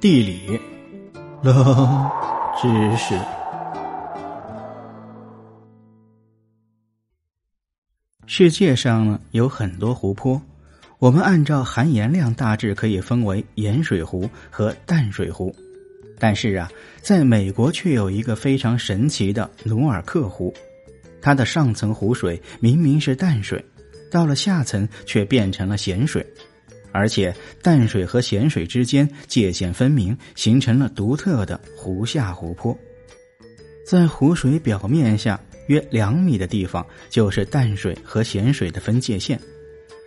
地理，冷知识。世界上呢有很多湖泊，我们按照含盐量大致可以分为盐水湖和淡水湖。但是啊，在美国却有一个非常神奇的努尔克湖，它的上层湖水明明是淡水，到了下层却变成了咸水。而且淡水和咸水之间界限分明，形成了独特的湖下湖泊。在湖水表面下约两米的地方，就是淡水和咸水的分界线。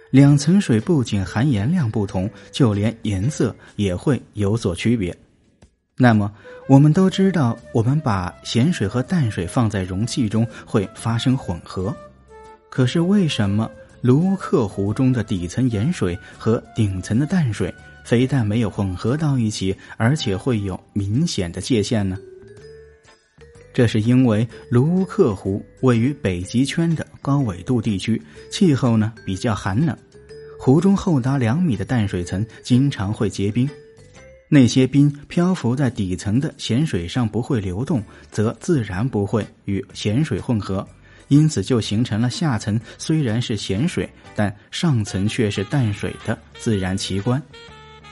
两层水不仅含盐量不同，就连颜色也会有所区别。那么，我们都知道，我们把咸水和淡水放在容器中会发生混合。可是为什么？卢克湖中的底层盐水和顶层的淡水，非但没有混合到一起，而且会有明显的界限呢。这是因为卢克湖位于北极圈的高纬度地区，气候呢比较寒冷，湖中厚达两米的淡水层经常会结冰，那些冰漂浮在底层的咸水上不会流动，则自然不会与咸水混合。因此，就形成了下层虽然是咸水，但上层却是淡水的自然奇观。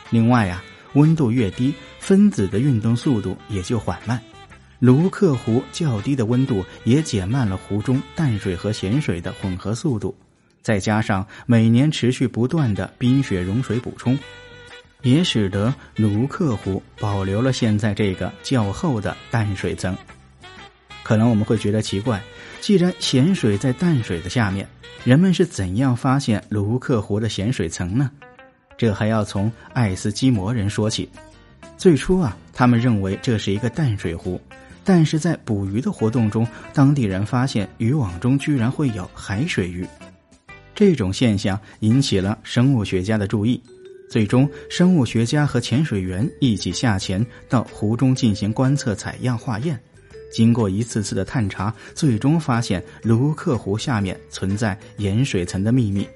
另外啊，温度越低，分子的运动速度也就缓慢。卢克湖较低的温度也减慢了湖中淡水和咸水的混合速度。再加上每年持续不断的冰雪融水补充，也使得卢克湖保留了现在这个较厚的淡水层。可能我们会觉得奇怪。既然咸水在淡水的下面，人们是怎样发现卢克湖的咸水层呢？这还要从爱斯基摩人说起。最初啊，他们认为这是一个淡水湖，但是在捕鱼的活动中，当地人发现渔网中居然会有海水鱼。这种现象引起了生物学家的注意，最终生物学家和潜水员一起下潜到湖中进行观测、采样、化验。经过一次次的探查，最终发现卢克湖下面存在盐水层的秘密。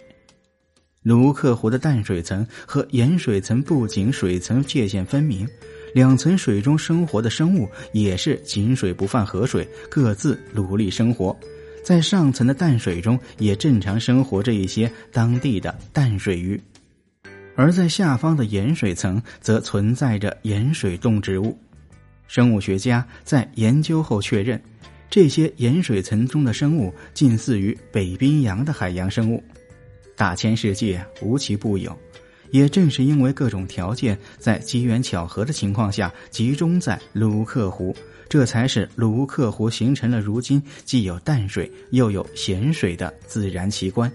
卢克湖的淡水层和盐水层不仅水层界限分明，两层水中生活的生物也是井水不犯河水，各自努力生活。在上层的淡水中，也正常生活着一些当地的淡水鱼，而在下方的盐水层则存在着盐水动植物。生物学家在研究后确认，这些盐水层中的生物近似于北冰洋的海洋生物，大千世界无奇不有。也正是因为各种条件在机缘巧合的情况下集中在卢克湖，这才使卢克湖形成了如今既有淡水又有咸水的自然奇观。